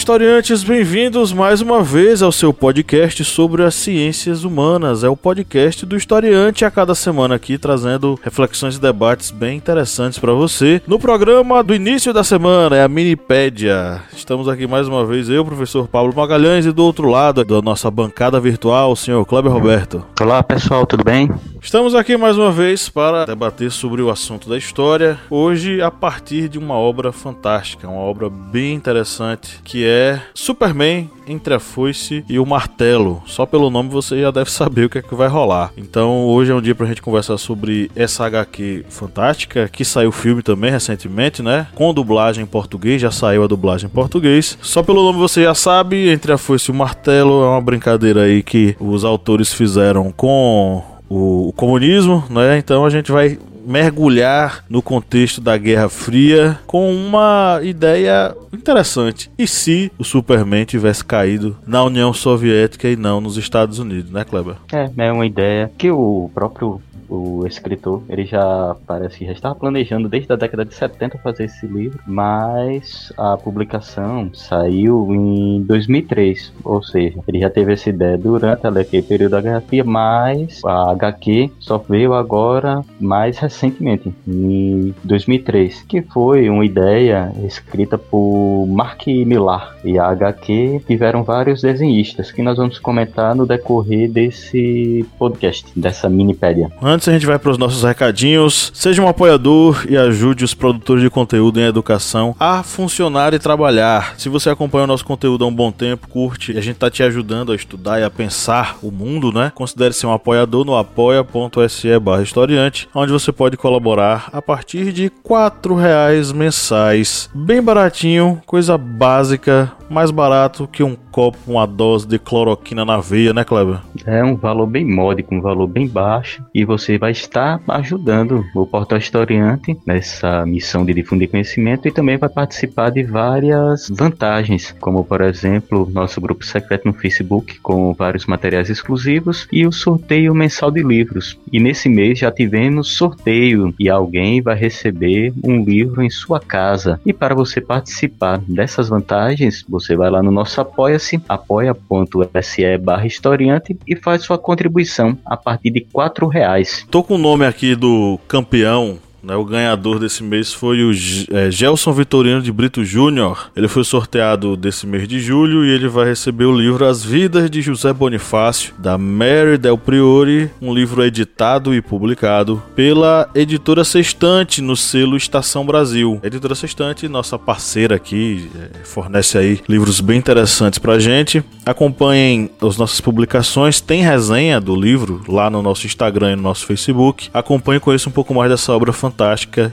Historiantes, bem-vindos mais uma vez ao seu podcast sobre as ciências humanas. É o podcast do historiante a cada semana aqui trazendo reflexões e debates bem interessantes para você. No programa do início da semana é a Minipédia. Estamos aqui mais uma vez eu, professor Pablo Magalhães, e do outro lado da nossa bancada virtual, o senhor Kleber Roberto. Olá, pessoal, tudo bem? Estamos aqui mais uma vez para debater sobre o assunto da história. Hoje a partir de uma obra fantástica, uma obra bem interessante que é Superman entre a foice e o martelo. Só pelo nome você já deve saber o que é que vai rolar. Então hoje é um dia pra gente conversar sobre essa HQ fantástica, que saiu filme também recentemente, né? Com dublagem em português, já saiu a dublagem em português. Só pelo nome você já sabe, entre a foice e o martelo é uma brincadeira aí que os autores fizeram com o comunismo, né? Então a gente vai mergulhar no contexto da Guerra Fria com uma ideia interessante. E se o Superman tivesse caído na União Soviética e não nos Estados Unidos, né, Kleber? É, é uma ideia que o próprio o escritor, ele já parece que já estava planejando desde a década de 70 fazer esse livro, mas a publicação saiu em 2003, ou seja, ele já teve essa ideia durante aquele período da Guerra Fria, mas a HQ só veio agora mais recentemente, em 2003, que foi uma ideia escrita por Mark Millar e a HQ tiveram vários desenhistas que nós vamos comentar no decorrer desse podcast, dessa minipédia. Antes a gente vai para os nossos recadinhos. Seja um apoiador e ajude os produtores de conteúdo em educação a funcionar e trabalhar. Se você acompanha o nosso conteúdo há um bom tempo, curte, e a gente tá te ajudando a estudar e a pensar o mundo, né? Considere ser um apoiador no apoia.se barra historiante, onde você pode colaborar a partir de quatro reais mensais. Bem baratinho, coisa básica, mais barato que um copo, uma dose de cloroquina na veia, né, Kleber? É um valor bem módico, um valor bem baixo, e você vai estar ajudando o Portal Historiante nessa missão de difundir conhecimento e também vai participar de várias vantagens, como por exemplo, nosso grupo secreto no Facebook com vários materiais exclusivos e o sorteio mensal de livros. E nesse mês já tivemos sorteio e alguém vai receber um livro em sua casa. E para você participar dessas vantagens, você vai lá no nosso apoia-se, apoia.se barra historiante e faz sua contribuição a partir de quatro reais. Tô com o nome aqui do campeão né, o ganhador desse mês foi o é, Gelson Vitorino de Brito Júnior. Ele foi sorteado desse mês de julho e ele vai receber o livro As Vidas de José Bonifácio, da Mary Del Priori, um livro editado e publicado pela editora Sextante no selo Estação Brasil. A editora Sextante, nossa parceira aqui, é, fornece aí livros bem interessantes pra gente. Acompanhem as nossas publicações, tem resenha do livro lá no nosso Instagram e no nosso Facebook. Acompanhe e conheça um pouco mais dessa obra fantástica fantástica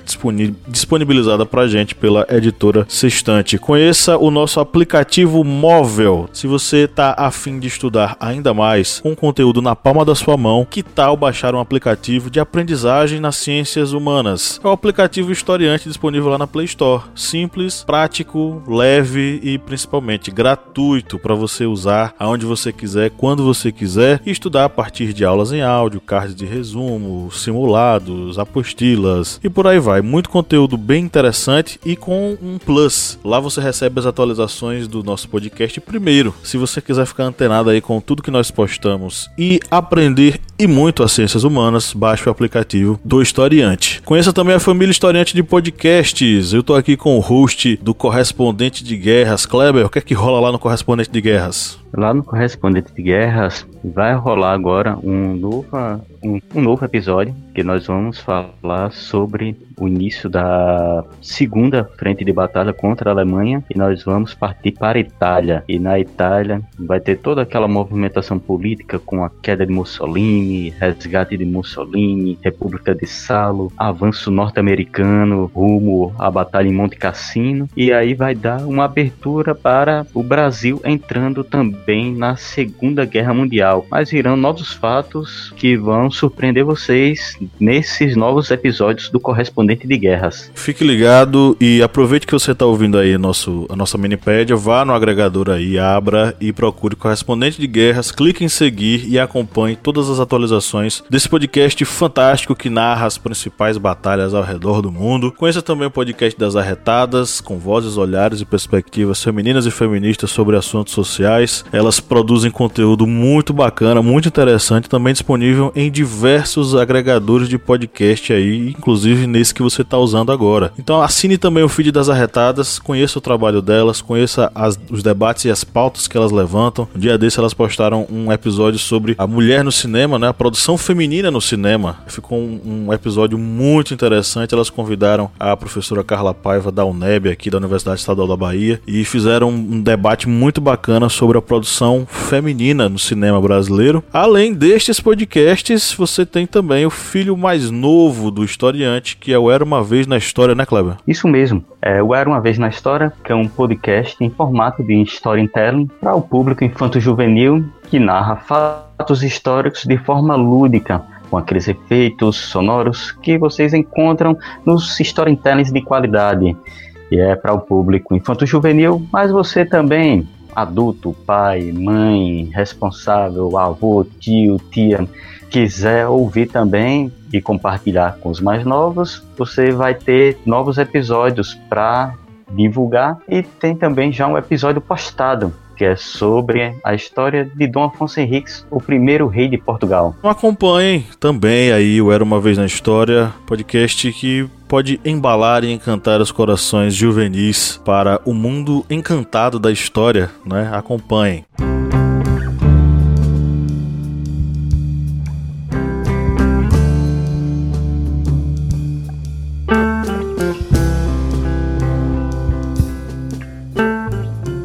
disponibilizada pra gente pela editora Sextante. Conheça o nosso aplicativo móvel. Se você tá afim de estudar ainda mais com conteúdo na palma da sua mão, que tal baixar um aplicativo de aprendizagem nas ciências humanas? É o aplicativo Historiante disponível lá na Play Store. Simples, prático, leve e principalmente gratuito para você usar aonde você quiser, quando você quiser e estudar a partir de aulas em áudio, cards de resumo, simulados, apostilas e por aí vai. Muito conteúdo bem interessante e com um plus. Lá você recebe as atualizações do nosso podcast primeiro. Se você quiser ficar antenado aí com tudo que nós postamos e aprender e muito as ciências humanas, baixe o aplicativo do Historiante. Conheça também a família Historiante de podcasts. Eu tô aqui com o host do Correspondente de Guerras, Kleber. O que é que rola lá no Correspondente de Guerras? Lá no Correspondente de Guerras vai rolar agora um novo, um, um novo episódio que nós vamos falar sobre o início da segunda frente de batalha contra a Alemanha e nós vamos partir para a Itália. E na Itália vai ter toda aquela movimentação política com a queda de Mussolini, resgate de Mussolini, República de Salo, avanço norte-americano rumo à batalha em Monte Cassino e aí vai dar uma abertura para o Brasil entrando também na Segunda Guerra Mundial. Mas virão novos fatos que vão surpreender vocês nesses novos episódios do Correspondente de Guerras. Fique ligado e aproveite que você está ouvindo aí nosso, a nossa minipédia, vá no agregador aí, abra e procure Correspondente de Guerras, clique em seguir e acompanhe todas as atualizações desse podcast fantástico que narra as principais batalhas ao redor do mundo. Conheça também o podcast das Arretadas, com vozes, olhares e perspectivas femininas e feministas sobre assuntos sociais. Elas produzem conteúdo muito bacana, muito interessante, também disponível em diversos agregadores de podcast aí, inclusive nesse que você está usando agora. Então assine também o feed das Arretadas, conheça o trabalho delas, conheça as, os debates e as pautas que elas levantam. Um dia desse elas postaram um episódio sobre a mulher no cinema, né? A produção feminina no cinema. Ficou um, um episódio muito interessante. Elas convidaram a professora Carla Paiva da UNEB aqui da Universidade Estadual da Bahia e fizeram um debate muito bacana sobre a produção feminina no cinema brasileiro. Além destes podcasts, você tem também o filho mais novo do historiante, que é o Era Uma Vez na História, né, Kleber? Isso mesmo. É, o Era Uma Vez na História, que é um podcast em formato de storytelling para o público infanto-juvenil que narra fatos históricos de forma lúdica, com aqueles efeitos sonoros que vocês encontram nos storytellings de qualidade. E é para o público infanto-juvenil, mas você também, adulto, pai, mãe, responsável, avô, tio, tia, quiser ouvir também e compartilhar com os mais novos, você vai ter novos episódios para divulgar e tem também já um episódio postado que é sobre a história de Dom Afonso Henriques, o primeiro rei de Portugal. Acompanhem também aí o Era Uma Vez na História, podcast que pode embalar e encantar os corações juvenis para o mundo encantado da história, né? Acompanhem.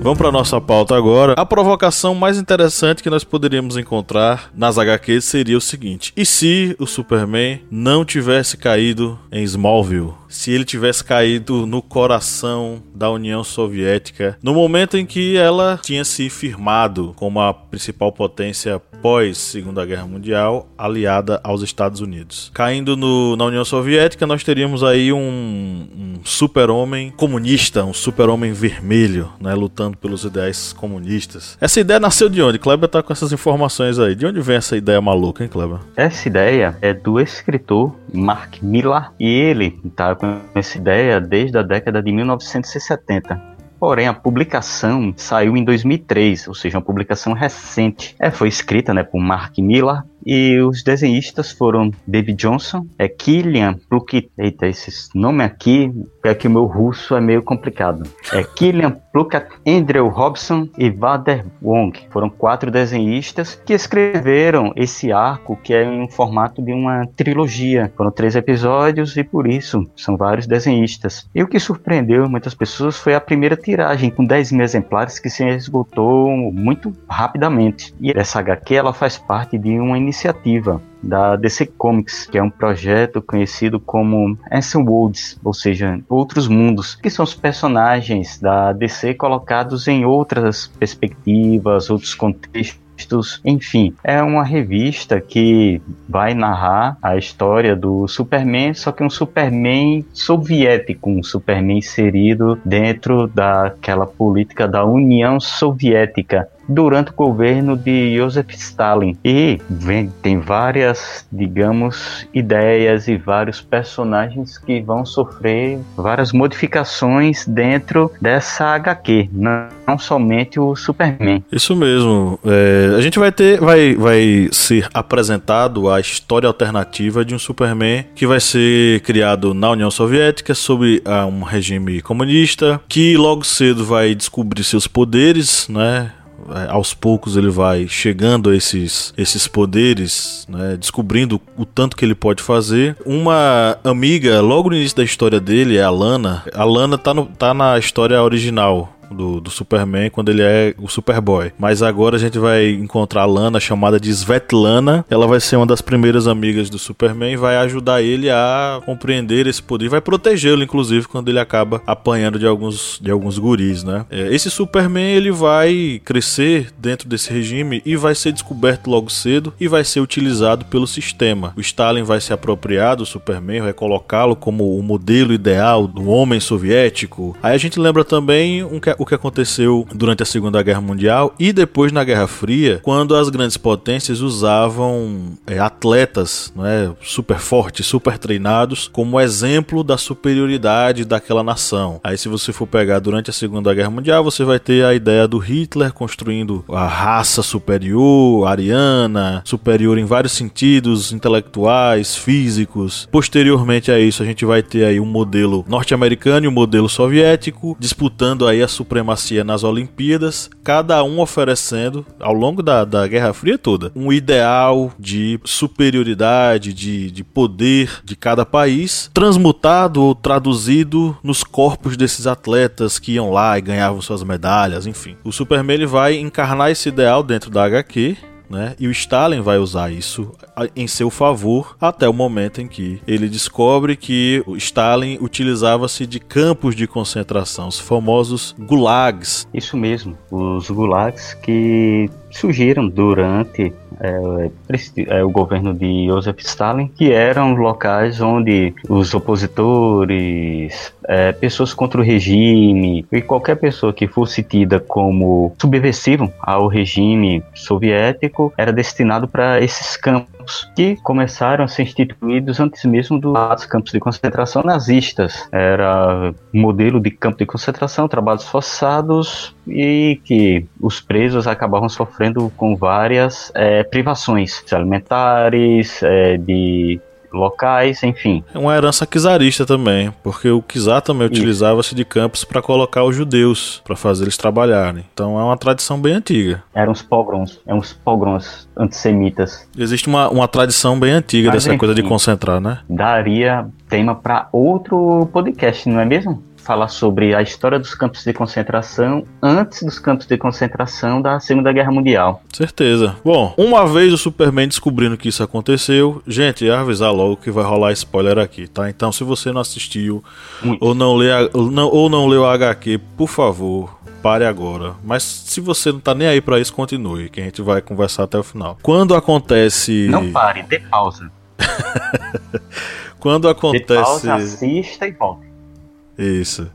Vamos para nossa pauta agora. A provocação mais interessante que nós poderíamos encontrar nas HQs seria o seguinte: e se o Superman não tivesse caído em Smallville? Se ele tivesse caído no coração da União Soviética, no momento em que ela tinha se firmado como a principal potência pós Segunda Guerra Mundial, aliada aos Estados Unidos. Caindo no, na União Soviética, nós teríamos aí um, um super-homem comunista, um super-homem vermelho, né, lutando pelos ideais comunistas. Essa ideia nasceu de onde? Kleber tá com essas informações aí. De onde vem essa ideia maluca, hein, Kleber? Essa ideia é do escritor Mark Millar e ele tá com essa ideia desde a década de 1970. Porém, a publicação saiu em 2003, ou seja, uma publicação recente. É, foi escrita né, por Mark Millar e os desenhistas foram David Johnson, é Killian Plunkett. Eita, esse nome aqui é que o meu russo é meio complicado. É Killian Plunkett, Andrew Robson e Vader Wong. Foram quatro desenhistas que escreveram esse arco que é em formato de uma trilogia. Foram três episódios e por isso são vários desenhistas. E o que surpreendeu muitas pessoas foi a primeira tiragem com 10 mil exemplares que se esgotou muito rapidamente. E essa HQ ela faz parte de uma iniciativa da DC Comics, que é um projeto conhecido como Anson Worlds, ou seja, outros mundos, que são os personagens da DC colocados em outras perspectivas, outros contextos enfim, é uma revista que vai narrar a história do Superman, só que um Superman soviético, um Superman inserido dentro daquela política da União Soviética durante o governo de Joseph Stalin. E vem, tem várias, digamos, ideias e vários personagens que vão sofrer várias modificações dentro dessa HQ, não, não somente o Superman. Isso mesmo. É, a gente vai ter, vai, vai ser apresentado a história alternativa de um Superman que vai ser criado na União Soviética sob uh, um regime comunista, que logo cedo vai descobrir seus poderes, né? É, aos poucos ele vai chegando a esses, esses poderes, né, descobrindo o tanto que ele pode fazer. Uma amiga, logo no início da história dele, é a Lana. A Lana tá, no, tá na história original do, do Superman quando ele é o Superboy. Mas agora a gente vai encontrar a Lana, chamada de Svetlana. Ela vai ser uma das primeiras amigas do Superman e vai ajudar ele a compreender esse poder. Vai protegê-lo, inclusive, quando ele acaba apanhando de alguns, de alguns guris, né? É, esse Superman, ele vai crescer dentro desse regime e vai ser descoberto logo cedo e vai ser utilizado pelo sistema. O Stalin vai se apropriar do Superman, vai colocá-lo como o modelo ideal do homem soviético. Aí a gente lembra também um, o que aconteceu durante a Segunda Guerra Mundial e depois na Guerra Fria, quando as grandes potências usavam é, atletas é, super fortes, super treinados, como exemplo da superioridade daquela nação. Aí, se você for pegar durante a Segunda Guerra Mundial, você vai ter a ideia do Hitler construindo a raça superior, ariana, superior em vários sentidos, intelectuais, físicos. Posteriormente a isso, a gente vai ter aí um modelo norte-americano e um modelo soviético disputando aí a supremacia nas Olimpíadas, cada um oferecendo, ao longo da, da Guerra Fria toda, um ideal de superioridade, de, de poder de cada país, transmutado ou traduzido nos corpos desses atletas que iam lá e ganhavam suas medalhas, enfim. O Superman ele vai encarnar esse ideal dentro da HQ né? E o Stalin vai usar isso em seu favor até o momento em que ele descobre que o Stalin utilizava-se de campos de concentração, os famosos gulags. Isso mesmo, os gulags que surgiram durante é, é, o governo de Joseph Stalin, que eram locais onde os opositores, é, pessoas contra o regime e qualquer pessoa que fosse tida como subversivo ao regime soviético era destinado para esses campos que começaram a ser instituídos antes mesmo dos campos de concentração nazistas. Era modelo de campo de concentração, trabalhos forçados e que os presos acabavam sofrendo com várias é, privações alimentares, é, de locais, enfim. É uma herança czarista também, porque o czar também utilizava-se de campos para colocar os judeus, para fazer eles trabalharem. Então é uma tradição bem antiga. Eram uns pogroms, é uns pogroms antissemitas. Existe uma, uma tradição bem antiga Mas, dessa enfim, coisa de concentrar, né? Daria tema para outro podcast, não é mesmo? Falar sobre a história dos campos de concentração antes dos campos de concentração da Segunda Guerra Mundial. Certeza. Bom, uma vez o Superman descobrindo que isso aconteceu, gente, ia avisar logo que vai rolar spoiler aqui, tá? Então, se você não assistiu ou não, lê não, ou não leu a HQ, por favor, pare agora. Mas se você não tá nem aí para isso, continue, que a gente vai conversar até o final. Quando acontece. Não pare, dê pausa. Quando acontece. Dê pausa, assista e volte. Isso.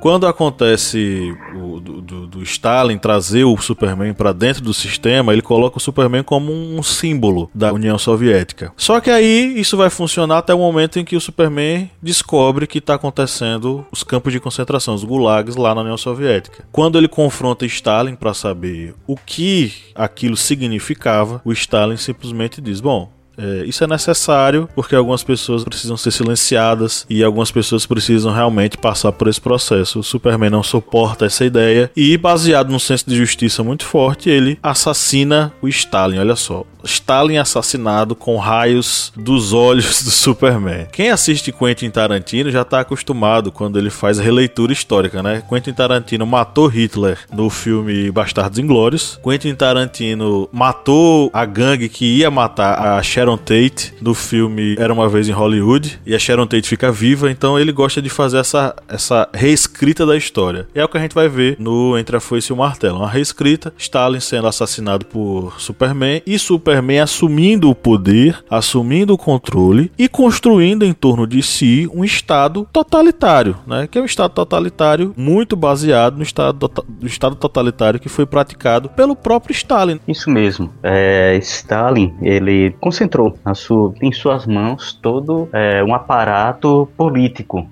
Quando acontece o, do, do, Stalin trazer o Superman para dentro do sistema, ele coloca o Superman como um símbolo da União Soviética. Só que aí isso vai funcionar até o momento em que o Superman descobre que está acontecendo os campos de concentração, os gulags lá na União Soviética. Quando ele confronta Stalin para saber o que aquilo significava, o Stalin simplesmente diz: Bom, é, isso é necessário porque algumas pessoas precisam ser silenciadas e algumas pessoas precisam realmente passar por esse processo. O Superman não suporta essa ideia e, baseado num senso de justiça muito forte, ele assassina o Stalin. Olha só, Stalin assassinado com raios dos olhos do Superman. Quem assiste Quentin Tarantino já está acostumado quando ele faz releitura histórica, né? Quentin Tarantino matou Hitler no filme Bastardos Inglórios. Quentin Tarantino matou a gangue que ia matar a Sharon Tate no filme Era uma vez em Hollywood e a Sharon Tate fica viva, então ele gosta de fazer essa, essa reescrita da história. E é o que a gente vai ver no Entre a Foice e o Martelo, uma reescrita, Stalin sendo assassinado por Superman e Superman Superman assumindo o poder, assumindo o controle e construindo em torno de si um Estado totalitário, né? Que é um Estado totalitário muito baseado no Estado, no estado totalitário que foi praticado pelo próprio Stalin. Isso mesmo. É, Stalin, ele concentrou sua, em suas mãos todo é, um aparato político,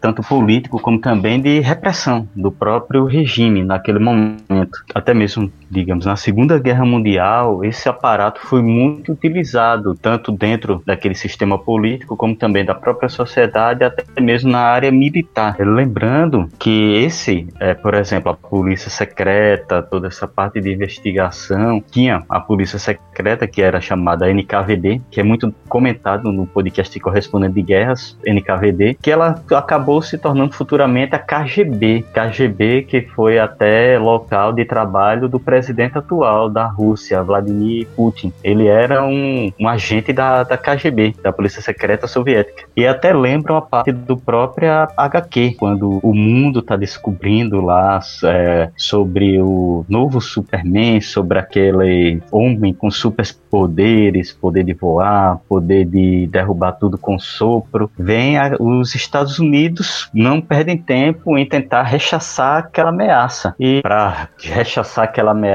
tanto político como também de repressão do próprio regime naquele momento. Até mesmo digamos, na Segunda Guerra Mundial, esse aparato foi muito utilizado, tanto dentro daquele sistema político, como também da própria sociedade, até mesmo na área militar. Lembrando que esse, é, por exemplo, a polícia secreta, toda essa parte de investigação, tinha a polícia secreta, que era chamada NKVD, que é muito comentado no podcast correspondente de guerras, NKVD, que ela acabou se tornando futuramente a KGB. KGB que foi até local de trabalho do presidente atual da Rússia, Vladimir Putin. Ele era um, um agente da, da KGB, da Polícia Secreta Soviética. E até lembra uma parte do próprio HQ, quando o mundo está descobrindo lá é, sobre o novo Superman, sobre aquele homem com superpoderes, poder de voar, poder de derrubar tudo com sopro. Vem a, os Estados Unidos não perdem tempo em tentar rechaçar aquela ameaça. E para rechaçar aquela ameaça,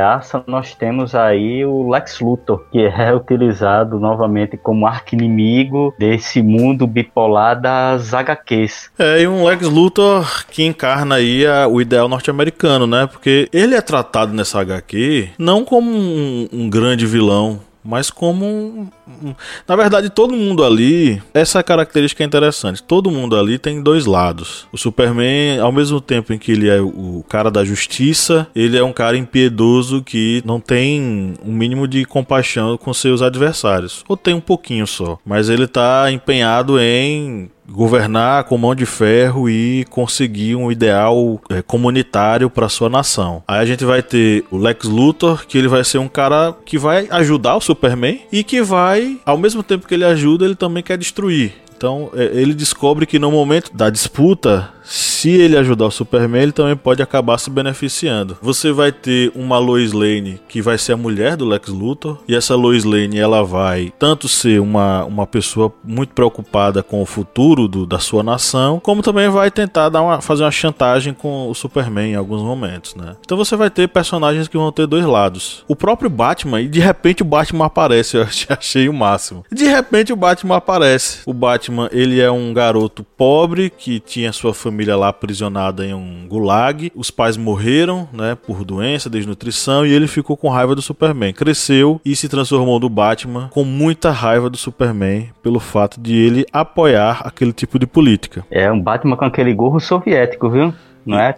nós temos aí o Lex Luthor, que é utilizado novamente como arqui-inimigo desse mundo bipolar das HQs. É, e um Lex Luthor que encarna aí a, o ideal norte-americano, né? Porque ele é tratado nessa HQ não como um, um grande vilão, mas como um, na verdade todo mundo ali essa característica é interessante todo mundo ali tem dois lados o Superman ao mesmo tempo em que ele é o cara da justiça ele é um cara impiedoso que não tem um mínimo de compaixão com seus adversários ou tem um pouquinho só mas ele tá empenhado em governar com mão de ferro e conseguir um ideal é, comunitário para sua nação. Aí a gente vai ter o Lex Luthor, que ele vai ser um cara que vai ajudar o Superman e que vai, ao mesmo tempo que ele ajuda, ele também quer destruir. Então é, ele descobre que no momento da disputa se ele ajudar o Superman, ele também pode acabar se beneficiando. Você vai ter uma Lois Lane que vai ser a mulher do Lex Luthor, e essa Lois Lane ela vai tanto ser uma, uma pessoa muito preocupada com o futuro do, da sua nação, como também vai tentar dar uma, fazer uma chantagem com o Superman em alguns momentos, né? Então você vai ter personagens que vão ter dois lados. O próprio Batman, e de repente o Batman aparece, eu achei o máximo. De repente o Batman aparece. O Batman, ele é um garoto pobre que tinha sua família família lá aprisionada em um gulag. Os pais morreram, né, por doença, desnutrição, e ele ficou com raiva do Superman. Cresceu e se transformou no Batman com muita raiva do Superman pelo fato de ele apoiar aquele tipo de política. É um Batman com aquele gorro soviético, viu? Não é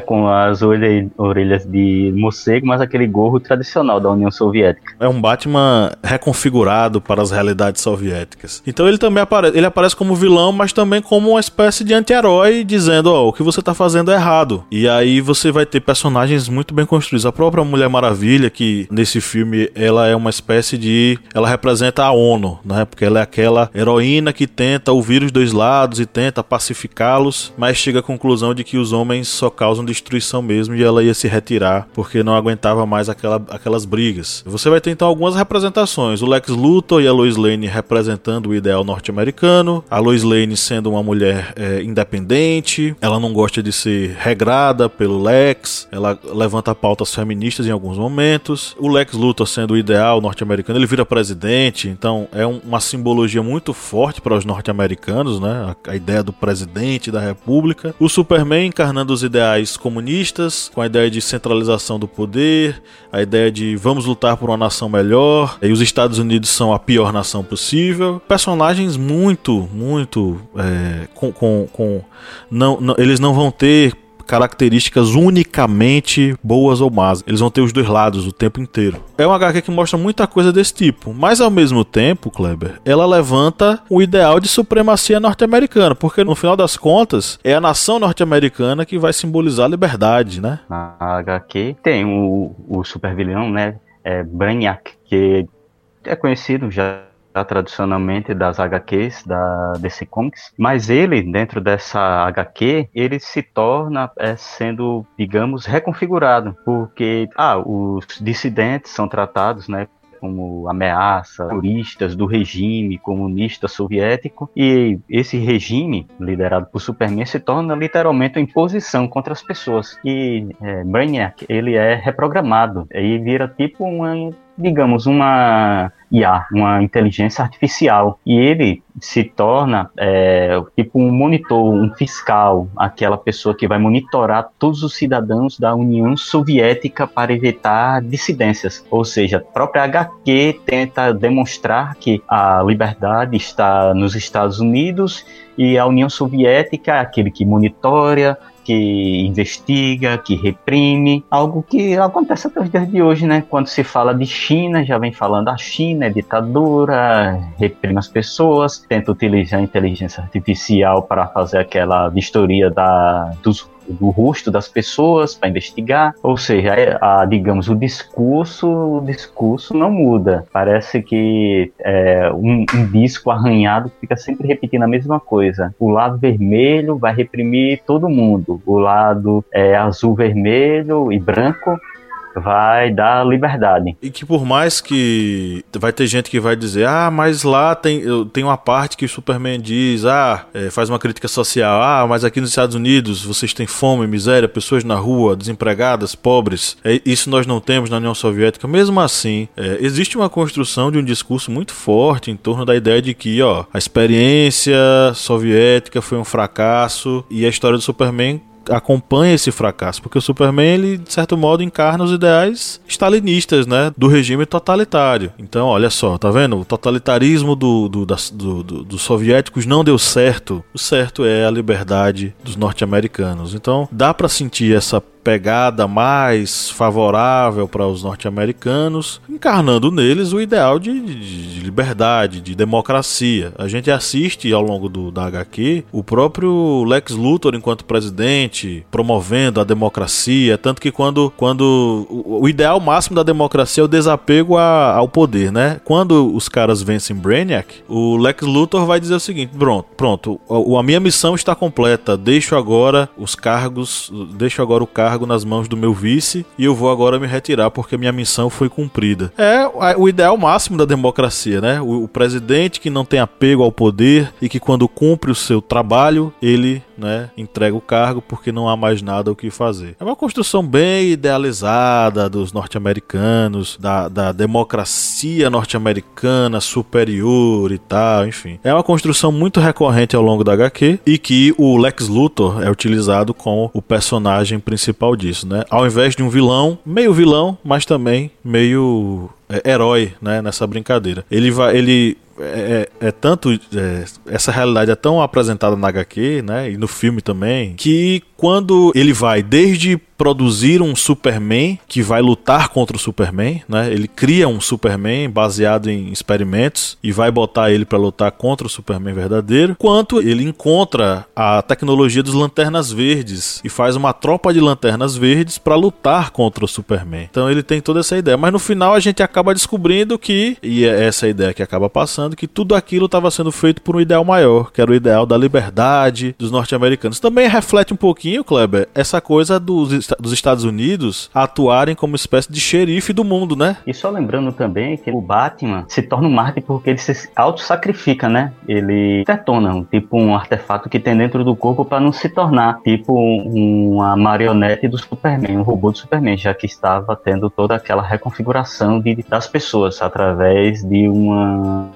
com as orelhas de morcego, mas aquele gorro tradicional da União Soviética. É um Batman reconfigurado para as realidades soviéticas. Então ele também aparece, ele aparece como vilão, mas também como uma espécie de anti-herói, dizendo: Ó, oh, o que você está fazendo é errado. E aí você vai ter personagens muito bem construídos. A própria Mulher Maravilha, que nesse filme ela é uma espécie de. Ela representa a ONU, né? Porque ela é aquela heroína que tenta ouvir os dois lados e tenta pacificá-los, mas chega à conclusão de que os homens só causam destruição mesmo e ela ia se retirar porque não aguentava mais aquela, aquelas brigas. Você vai ter então algumas representações: o Lex Luthor e a Lois Lane representando o ideal norte-americano, a Lois Lane sendo uma mulher é, independente, ela não gosta de ser regrada pelo Lex, ela levanta pautas feministas em alguns momentos. O Lex Luthor sendo o ideal norte-americano, ele vira presidente, então é um, uma simbologia muito forte para os norte-americanos, né? A, a ideia do presidente da república. O Superman encarnando os ideais comunistas, com a ideia de centralização do poder, a ideia de vamos lutar por uma nação melhor, e os Estados Unidos são a pior nação possível. Personagens muito, muito. É, com, com, com não, não, eles não vão ter características unicamente boas ou más. Eles vão ter os dois lados o tempo inteiro. É uma HQ que mostra muita coisa desse tipo, mas ao mesmo tempo, Kleber, ela levanta o ideal de supremacia norte-americana, porque no final das contas é a nação norte-americana que vai simbolizar a liberdade, né? A HQ tem o, o supervilão, né? É Brainiac, que é conhecido já tradicionalmente das HQs da DC Comics, mas ele, dentro dessa HQ, ele se torna é, sendo, digamos, reconfigurado, porque ah, os dissidentes são tratados, né, como ameaça, turistas do regime comunista soviético, e esse regime, liderado por Superman, se torna literalmente uma imposição contra as pessoas. E é, Brainiac, ele é reprogramado, e vira tipo uma digamos, uma IA, uma inteligência artificial. E ele se torna é, tipo um monitor, um fiscal, aquela pessoa que vai monitorar todos os cidadãos da União Soviética para evitar dissidências. Ou seja, a própria HQ tenta demonstrar que a liberdade está nos Estados Unidos e a União Soviética é aquele que monitora, que investiga, que reprime, algo que acontece até os dias de hoje, né? Quando se fala de China, já vem falando a China é ditadura, reprime as pessoas, tenta utilizar a inteligência artificial para fazer aquela vistoria da, dos do rosto das pessoas para investigar, ou seja, é, a, digamos o discurso, o discurso não muda. Parece que é um, um disco arranhado fica sempre repetindo a mesma coisa. O lado vermelho vai reprimir todo mundo, o lado é, azul, vermelho e branco vai dar liberdade. E que por mais que vai ter gente que vai dizer, ah, mas lá tem, tem uma parte que o Superman diz, ah, é, faz uma crítica social, ah, mas aqui nos Estados Unidos vocês têm fome, miséria, pessoas na rua, desempregadas, pobres, é, isso nós não temos na União Soviética. Mesmo assim, é, existe uma construção de um discurso muito forte em torno da ideia de que, ó, a experiência soviética foi um fracasso e a história do Superman acompanha esse fracasso, porque o Superman, ele, de certo modo, encarna os ideais stalinistas, né, do regime totalitário. Então, olha só, tá vendo? O totalitarismo do, do, do, do, dos soviéticos não deu certo. O certo é a liberdade dos norte-americanos. Então, dá para sentir essa pegada mais favorável para os norte-americanos, encarnando neles o ideal de, de, de, liberdade, de democracia. A gente assiste ao longo do, da HQ o próprio Lex Luthor enquanto presidente promovendo a democracia, tanto que quando, quando o, o ideal máximo da democracia é o desapego a, ao poder, né? Quando os caras vencem Brainiac, o Lex Luthor vai dizer o seguinte: pronto, pronto, a, a minha missão está completa, deixo agora os cargos, deixo agora o cargo cargo nas mãos do meu vice e eu vou agora me retirar porque minha missão foi cumprida. É o ideal máximo da democracia, né? O, o presidente que não tem apego ao poder e que quando cumpre o seu trabalho, ele né, entrega o cargo porque não há mais nada o que fazer. É uma construção bem idealizada dos norte-americanos, da, da democracia norte-americana superior e tal, enfim. É uma construção muito recorrente ao longo da HQ e que o Lex Luthor é utilizado como o personagem principal disso, né? Ao invés de um vilão, meio vilão, mas também meio herói, né, nessa brincadeira. Ele vai, ele é, é, é tanto é, essa realidade é tão apresentada na HQ, né, e no filme também, que quando ele vai desde produzir um Superman que vai lutar contra o Superman, né? Ele cria um Superman baseado em experimentos e vai botar ele para lutar contra o Superman verdadeiro, quanto ele encontra a tecnologia dos lanternas verdes e faz uma tropa de lanternas verdes para lutar contra o Superman. Então ele tem toda essa ideia, mas no final a gente acaba descobrindo que e é essa ideia que acaba passando que tudo aquilo estava sendo feito por um ideal maior, que era o ideal da liberdade dos norte-americanos. Também reflete um pouquinho, Kleber, essa coisa dos dos Estados Unidos atuarem como espécie de xerife do mundo, né? E só lembrando também que o Batman se torna um mártir porque ele se auto-sacrifica, né? Ele detona tipo um artefato que tem dentro do corpo para não se tornar tipo uma marionete do Superman, um robô do Superman, já que estava tendo toda aquela reconfiguração de, das pessoas através de uma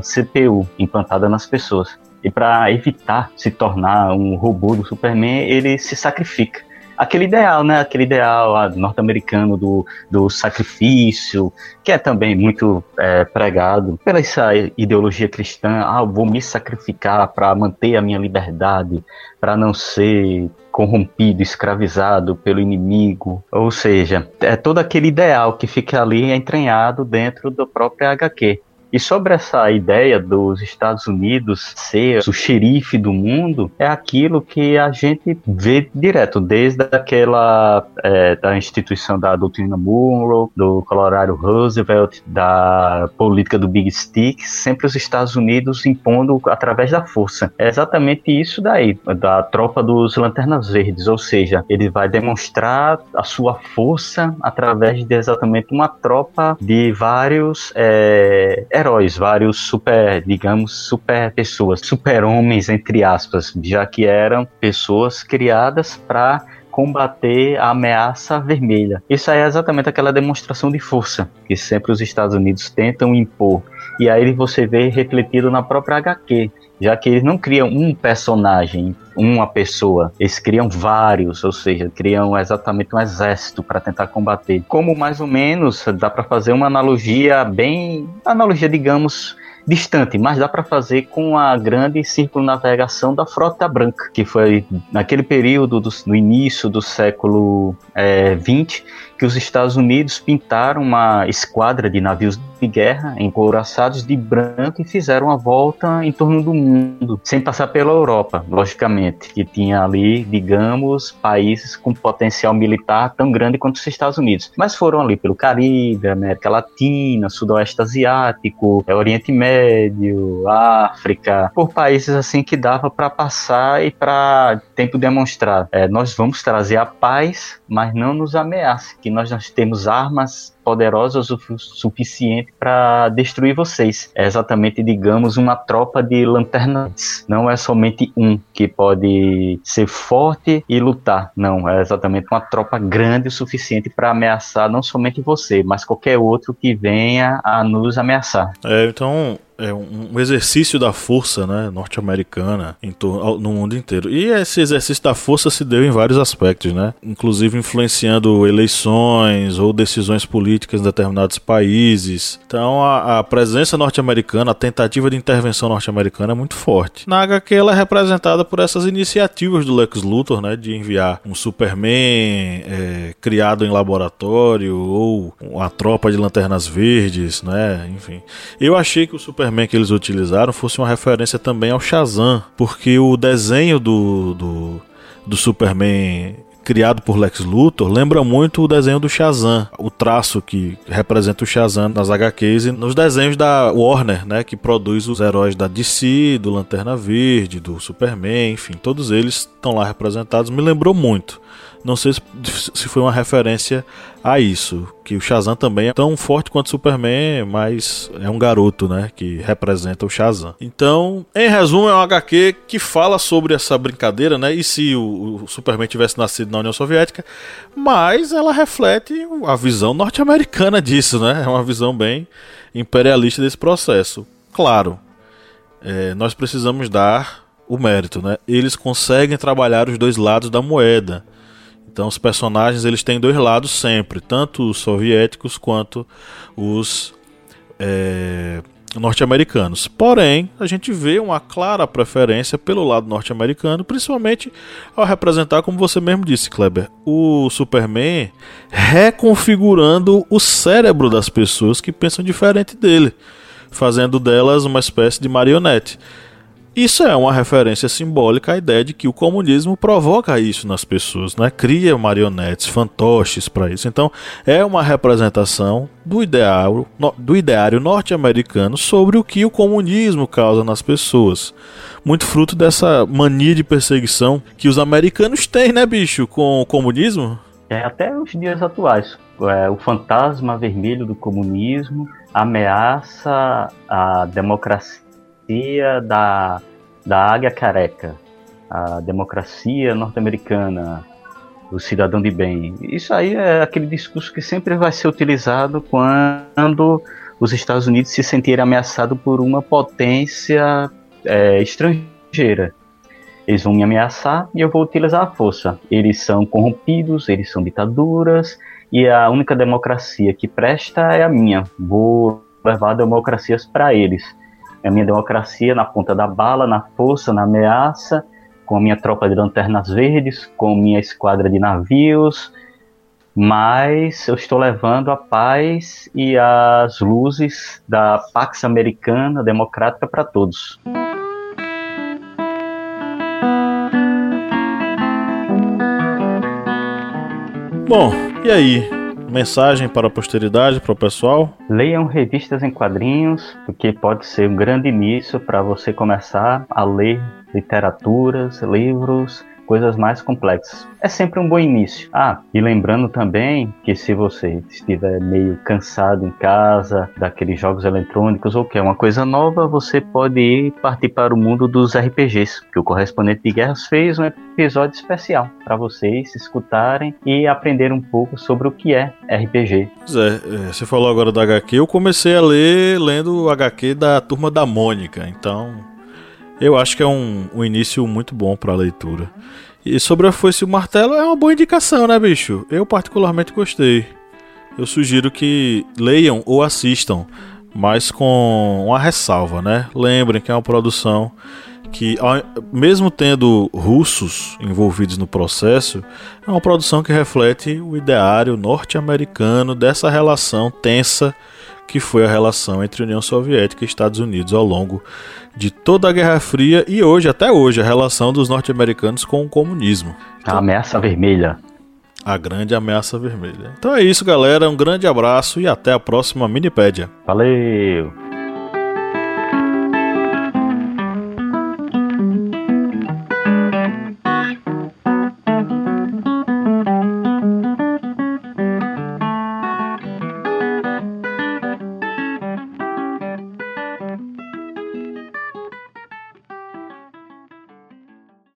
CPU implantada nas pessoas. E para evitar se tornar um robô do Superman, ele se sacrifica aquele ideal, né? Aquele ideal ah, norte-americano do, do sacrifício, que é também muito é, pregado pela essa ideologia cristã. Ah, eu vou me sacrificar para manter a minha liberdade, para não ser corrompido, escravizado pelo inimigo. Ou seja, é todo aquele ideal que fica ali entranhado dentro do próprio HQ. E sobre essa ideia dos Estados Unidos ser o xerife do mundo, é aquilo que a gente vê direto, desde aquela é, da instituição da doutrina Monroe, do Colorado Roosevelt, da política do Big Stick, sempre os Estados Unidos impondo através da força. É exatamente isso daí, da tropa dos Lanternas Verdes, ou seja, ele vai demonstrar a sua força através de exatamente uma tropa de vários é, heróis, vários super, digamos, super pessoas, super homens entre aspas, já que eram pessoas criadas para combater a ameaça vermelha. Isso aí é exatamente aquela demonstração de força que sempre os Estados Unidos tentam impor. E aí você vê refletido na própria HQ, já que eles não criam um personagem, uma pessoa, eles criam vários, ou seja, criam exatamente um exército para tentar combater. Como mais ou menos dá para fazer uma analogia bem, analogia digamos distante, mas dá para fazer com a grande circunnavegação da Frota Branca, que foi naquele período do, no início do século é, que os Estados Unidos pintaram uma esquadra de navios de guerra encouraçados de branco e fizeram a volta em torno do mundo, sem passar pela Europa, logicamente, que tinha ali, digamos, países com potencial militar tão grande quanto os Estados Unidos. Mas foram ali pelo Caribe, América Latina, Sudoeste Asiático, Oriente Médio, África, por países assim que dava para passar e para tempo demonstrar. É, nós vamos trazer a paz, mas não nos ameace que nós, nós temos armas poderosas o suficiente para destruir vocês. É exatamente, digamos, uma tropa de lanternas. Não é somente um que pode ser forte e lutar. Não, é exatamente uma tropa grande o suficiente para ameaçar não somente você, mas qualquer outro que venha a nos ameaçar. É, então é um exercício da força né, norte-americana no mundo inteiro. E esse exercício da força se deu em vários aspectos, né? inclusive influenciando eleições ou decisões políticas em determinados países. Então a, a presença norte-americana, a tentativa de intervenção norte-americana é muito forte. Na HQ ela é representada por essas iniciativas do Lex Luthor, né, de enviar um Superman é, criado em laboratório ou uma tropa de lanternas verdes, né, enfim. Eu achei que o Superman Superman que eles utilizaram fosse uma referência também ao Shazam, porque o desenho do, do, do Superman criado por Lex Luthor lembra muito o desenho do Shazam, o traço que representa o Shazam nas HQs e nos desenhos da Warner, né, que produz os heróis da DC, do Lanterna Verde, do Superman, enfim, todos eles estão lá representados. Me lembrou muito. Não sei se foi uma referência a isso, que o Shazam também é tão forte quanto Superman, mas é um garoto, né, que representa o Shazam. Então, em resumo, é um HQ que fala sobre essa brincadeira, né, e se o, o Superman tivesse nascido na União Soviética, mas ela reflete a visão norte-americana disso, né, é uma visão bem imperialista desse processo. Claro, é, nós precisamos dar o mérito, né? Eles conseguem trabalhar os dois lados da moeda. Então os personagens eles têm dois lados sempre, tanto os soviéticos quanto os é, norte-americanos. Porém, a gente vê uma clara preferência pelo lado norte-americano, principalmente ao representar, como você mesmo disse, Kleber, o Superman reconfigurando o cérebro das pessoas que pensam diferente dele, fazendo delas uma espécie de marionete. Isso é uma referência simbólica à ideia de que o comunismo provoca isso nas pessoas, né? cria marionetes, fantoches para isso. Então, é uma representação do ideal, do ideário norte-americano sobre o que o comunismo causa nas pessoas. Muito fruto dessa mania de perseguição que os americanos têm, né, bicho, com o comunismo? É, até os dias atuais. É, o fantasma vermelho do comunismo ameaça a democracia democracia da, da águia careca, a democracia norte-americana, o cidadão de bem. Isso aí é aquele discurso que sempre vai ser utilizado quando os Estados Unidos se sentirem ameaçados por uma potência é, estrangeira. Eles vão me ameaçar e eu vou utilizar a força. Eles são corrompidos, eles são ditaduras e a única democracia que presta é a minha. Vou levar democracias para eles a minha democracia na ponta da bala, na força, na ameaça, com a minha tropa de lanternas verdes, com minha esquadra de navios, mas eu estou levando a paz e as luzes da Pax Americana democrática para todos. Bom, e aí? Mensagem para a posteridade, para o pessoal? Leiam revistas em quadrinhos, porque pode ser um grande início para você começar a ler literaturas, livros coisas mais complexas. É sempre um bom início. Ah, e lembrando também que se você estiver meio cansado em casa daqueles jogos eletrônicos ou quer uma coisa nova, você pode ir partir para o mundo dos RPGs, que o correspondente de guerras fez um episódio especial para vocês escutarem e aprender um pouco sobre o que é RPG. Pois é, é, você falou agora da HQ, eu comecei a ler lendo o HQ da Turma da Mônica, então eu acho que é um, um início muito bom para a leitura. E sobre a foice e o martelo é uma boa indicação, né, bicho? Eu particularmente gostei. Eu sugiro que leiam ou assistam, mas com uma ressalva, né? Lembrem que é uma produção que, mesmo tendo russos envolvidos no processo, é uma produção que reflete o ideário norte-americano dessa relação tensa que foi a relação entre União Soviética e Estados Unidos ao longo de toda a Guerra Fria e hoje, até hoje, a relação dos norte-americanos com o comunismo. Então, a ameaça vermelha. A grande ameaça vermelha. Então é isso, galera. Um grande abraço e até a próxima Minipédia. Valeu!